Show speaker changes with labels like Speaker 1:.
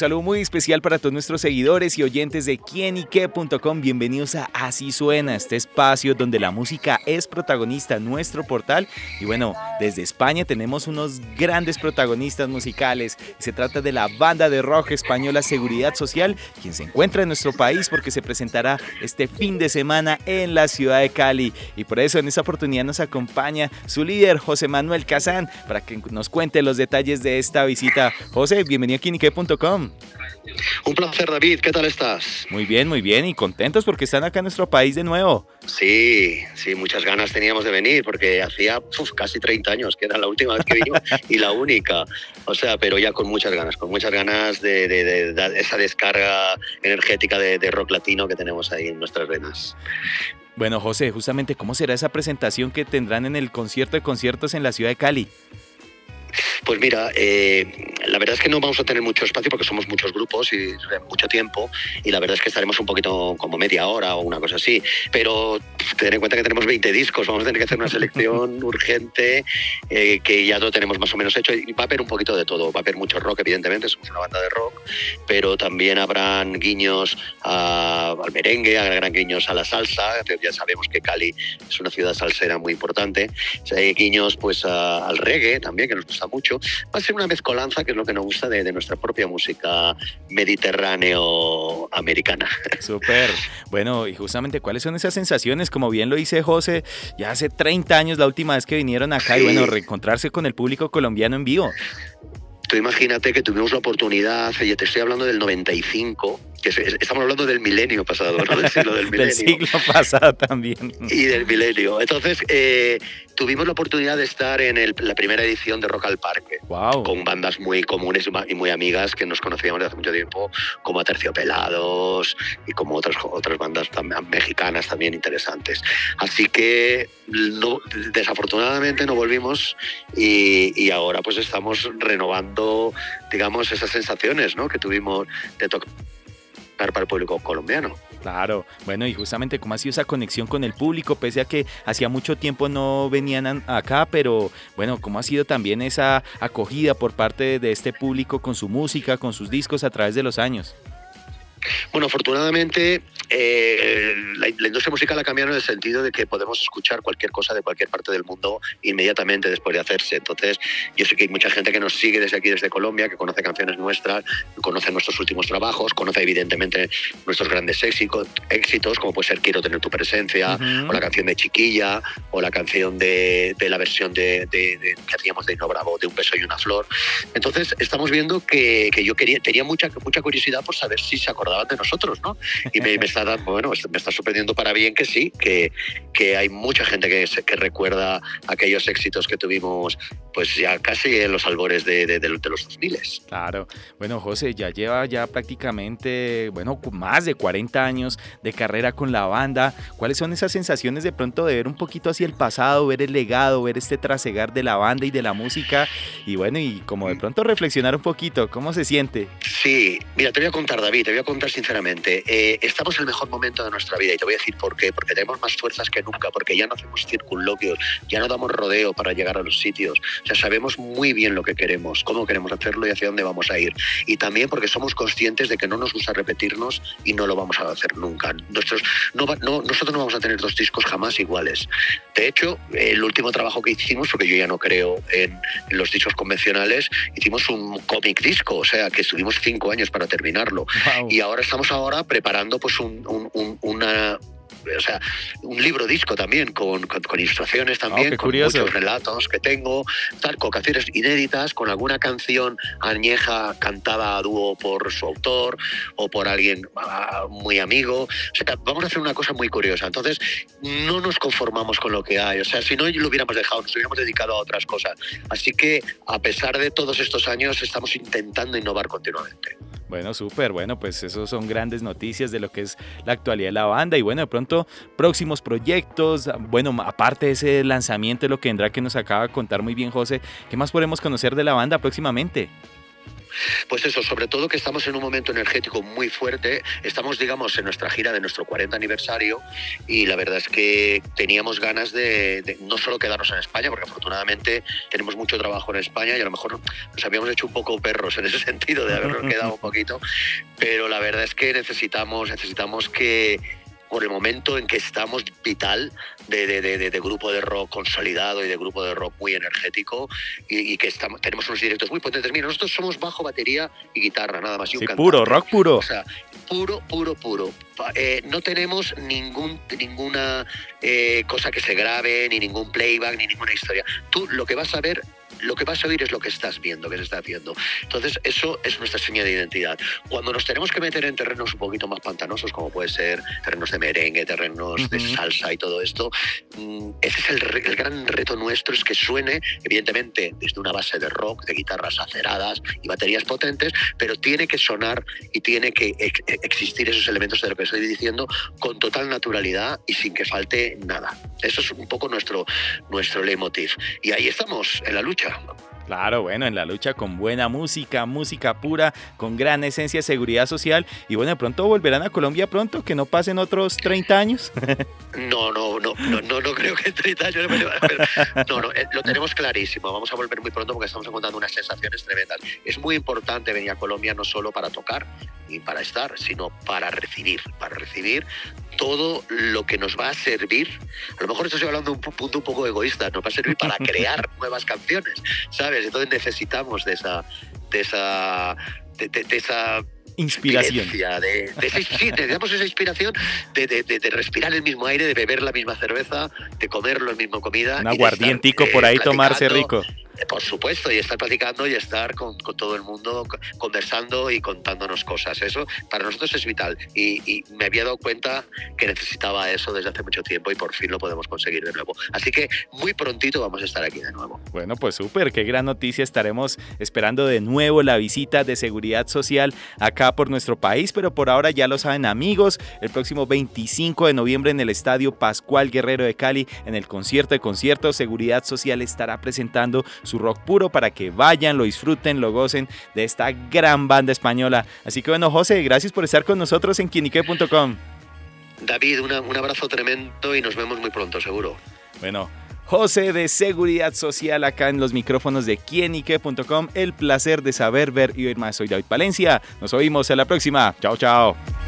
Speaker 1: Saludo muy especial para todos nuestros seguidores y oyentes de quienique.com. Bienvenidos a Así Suena, este espacio donde la música es protagonista, nuestro portal. Y bueno, desde España tenemos unos grandes protagonistas musicales. Se trata de la banda de rock española Seguridad Social, quien se encuentra en nuestro país porque se presentará este fin de semana en la ciudad de Cali. Y por eso en esta oportunidad nos acompaña su líder, José Manuel Casán, para que nos cuente los detalles de esta visita. José, bienvenido a quienique.com.
Speaker 2: Un placer, David. ¿Qué tal estás?
Speaker 1: Muy bien, muy bien. Y contentos porque están acá en nuestro país de nuevo.
Speaker 2: Sí, sí, muchas ganas teníamos de venir porque hacía casi 30 años que era la última vez que vino y la única. O sea, pero ya con muchas ganas, con muchas ganas de, esa descarga energética de, de rock latino que tenemos ahí en nuestras venas.
Speaker 1: Bueno, José, justamente, ¿cómo será esa presentación que tendrán en el concierto de conciertos en la ciudad de Cali?
Speaker 2: Pues mira, eh, la verdad es que no vamos a tener mucho espacio porque somos muchos grupos y mucho tiempo y la verdad es que estaremos un poquito como media hora o una cosa así. Pero tener en cuenta que tenemos 20 discos, vamos a tener que hacer una selección urgente eh, que ya lo tenemos más o menos hecho y va a haber un poquito de todo. Va a haber mucho rock, evidentemente, somos una banda de rock, pero también habrán guiños al merengue, habrán guiños a la salsa. Ya sabemos que Cali es una ciudad salsera muy importante. Hay guiños pues al reggae también, que nos gusta mucho. Va a ser una mezcolanza, que es lo que nos gusta de, nuestra propia música mediterráneo-americana.
Speaker 1: Súper. Bueno, y justamente, ¿cuáles son esas sensaciones? Como bien lo dice José, ya hace 30 años la última vez que vinieron acá y bueno, reencontrarse con el público colombiano en vivo.
Speaker 2: Tú imagínate que tuvimos la oportunidad, ya te estoy hablando del 95, estamos hablando del milenio pasado, ¿no?
Speaker 1: Del siglo del milenio. del siglo pasado también.
Speaker 2: Y del milenio. Entonces, eh, tuvimos la oportunidad de estar en la primera edición de Rock al Parque,
Speaker 1: wow.
Speaker 2: con bandas muy comunes y muy amigas que nos conocíamos desde hace mucho tiempo, como Aterciopelados y como otras, otras bandas mexicanas también interesantes. Así que desafortunadamente no volvimos y, y, ahora pues estamos renovando, digamos, esas sensaciones ¿no? que tuvimos de tocar para el público colombiano.
Speaker 1: Claro, bueno, y justamente cómo ha sido esa conexión con el público, pese a que hacía mucho tiempo no venían acá, pero bueno, cómo ha sido también esa acogida por parte de este público con su música, con sus discos a través de los años.
Speaker 2: Bueno, afortunadamente eh, la, industria musical ha cambiado en el sentido de que podemos escuchar cualquier cosa de cualquier parte del mundo inmediatamente después de hacerse. Entonces, yo sé que hay mucha gente que nos sigue desde aquí, desde Colombia, que conoce canciones nuestras, conoce nuestros últimos trabajos, conoce evidentemente nuestros grandes éxitos, éxitos como puede ser Quiero tener tu presencia, o la canción de Chiquilla, o la canción de, la versión de, que hacíamos de No Bravo, de Un beso y una flor. Entonces, estamos viendo que, yo quería, tenía mucha, mucha curiosidad por saber si se acordaban de nosotros, ¿no? Y me, me está bueno, me está sorprendiendo para bien que sí, que, que hay mucha gente que, que recuerda aquellos éxitos que tuvimos pues ya casi en los albores de, de, de, los 2000.
Speaker 1: Claro. Bueno, José, ya lleva ya prácticamente, bueno, más de 40 años de carrera con la banda. ¿Cuáles son esas sensaciones de pronto de ver un poquito hacia el pasado, ver el legado, ver este trasegar de la banda y de la música? Y bueno, y como de pronto reflexionar un poquito, ¿cómo se siente?
Speaker 2: Sí, mira, te voy a contar, David, te voy a contar sinceramente. Eh, estamos en el mejor momento de nuestra vida y te voy a decir por qué. Porque tenemos más fuerzas que nunca, porque ya no hacemos circunloquios, ya no damos rodeo para llegar a los sitios. O sea, sabemos muy bien lo que queremos, cómo queremos hacerlo y hacia dónde vamos a ir. Y también porque somos conscientes de que no nos gusta repetirnos y no lo vamos a hacer nunca. Nuestros, no, nosotros no vamos a tener dos discos jamás iguales. De hecho, el último trabajo que hicimos, porque yo ya no creo en, los discos convencionales, hicimos un cómic disco, o sea, que estuvimos cinco años para terminarlo. Y ahora estamos ahora preparando pues un, una o sea, un libro disco también, con, con, ilustraciones también,
Speaker 1: ah,
Speaker 2: con muchos relatos que tengo, tal, con canciones inéditas, con alguna canción añeja cantada a dúo por su autor o por alguien ah, muy amigo. O sea, vamos a hacer una cosa muy curiosa. Entonces, no nos conformamos con lo que hay. O sea, si no lo hubiéramos dejado, nos hubiéramos dedicado a otras cosas. Así que, a pesar de todos estos años, estamos intentando innovar continuamente.
Speaker 1: Bueno, súper, bueno, pues esos son grandes noticias de lo que es la actualidad de la banda. Y bueno, de pronto próximos proyectos, bueno, aparte de ese lanzamiento, lo que vendrá que nos acaba de contar muy bien José, ¿qué más podemos conocer de la banda próximamente?
Speaker 2: Pues eso, sobre todo que estamos en un momento energético muy fuerte, estamos, digamos, en nuestra gira de nuestro 40 aniversario y la verdad es que teníamos ganas de, no solo quedarnos en España, porque afortunadamente tenemos mucho trabajo en España y a lo mejor nos habíamos hecho un poco perros en ese sentido de habernos quedado un poquito, pero la verdad es que necesitamos, necesitamos que por el momento en que estamos vital de, de, grupo de rock consolidado y de grupo de rock muy energético y, que estamos, tenemos unos directos muy potentes. Mira, nosotros somos bajo, batería y guitarra, nada más. Y un
Speaker 1: sí, puro, rock puro.
Speaker 2: O sea, puro, puro, puro. Eh, no tenemos ningún, ninguna eh, cosa que se grabe, ni ningún playback, ni ninguna historia. Tú lo que vas a ver lo que vas a oír es lo que estás viendo, que se está haciendo. Entonces, eso es nuestra señal de identidad. Cuando nos tenemos que meter en terrenos un poquito más pantanosos, como puede ser terrenos de merengue, terrenos de salsa y todo esto, mm, ese es el, gran reto nuestro, es que suene, evidentemente, desde una base de rock, de guitarras aceradas y baterías potentes, pero tiene que sonar y tiene que existir esos elementos de lo que estoy diciendo con total naturalidad y sin que falte nada. Eso es un poco nuestro, nuestro leitmotiv. Y ahí estamos, en la lucha.
Speaker 1: Claro, bueno, en la lucha con buena música, música pura, con gran esencia de seguridad social. Y bueno, de pronto volverán a Colombia pronto, que no pasen otros 30 años.
Speaker 2: No, no, no, no, no, no creo que en 30 años. No, no, eh, lo tenemos clarísimo. Vamos a volver muy pronto porque estamos encontrando unas sensaciones tremendas. Es muy importante venir a Colombia no solo para tocar y para estar, sino para recibir, para recibir todo lo que nos va a servir, a lo mejor estoy hablando de un punto un poco egoísta, nos va a servir para crear nuevas canciones, ¿sabes? Entonces necesitamos de esa, de esa, de, esa
Speaker 1: inspiración.
Speaker 2: De, sí, necesitamos esa inspiración de, respirar el mismo aire, de beber la misma cerveza, de comer la misma comida.
Speaker 1: Un aguardientico por ahí tomarse rico.
Speaker 2: Por supuesto, y estar platicando y estar con, todo el mundo conversando y contándonos cosas. Eso para nosotros es vital. Y, me había dado cuenta que necesitaba eso desde hace mucho tiempo y por fin lo podemos conseguir de nuevo. Así que muy prontito vamos a estar aquí de nuevo.
Speaker 1: Bueno, pues súper, qué gran noticia. Estaremos esperando de nuevo la visita de seguridad social acá por nuestro país, pero por ahora ya lo saben amigos, el próximo 25 de noviembre en el Estadio Pascual Guerrero de Cali, en el concierto de conciertos, Seguridad Social estará presentando su rock puro para que vayan, lo disfruten, lo gocen de esta gran banda española. Así que bueno, José, gracias por estar con nosotros en quienique.com.
Speaker 2: David, un abrazo tremendo y nos vemos muy pronto, seguro.
Speaker 1: Bueno, José de Seguridad Social acá en los micrófonos de quienique.com. El placer de saber, ver y oír más. Soy David Valencia. Nos oímos en la próxima. Chao, chao.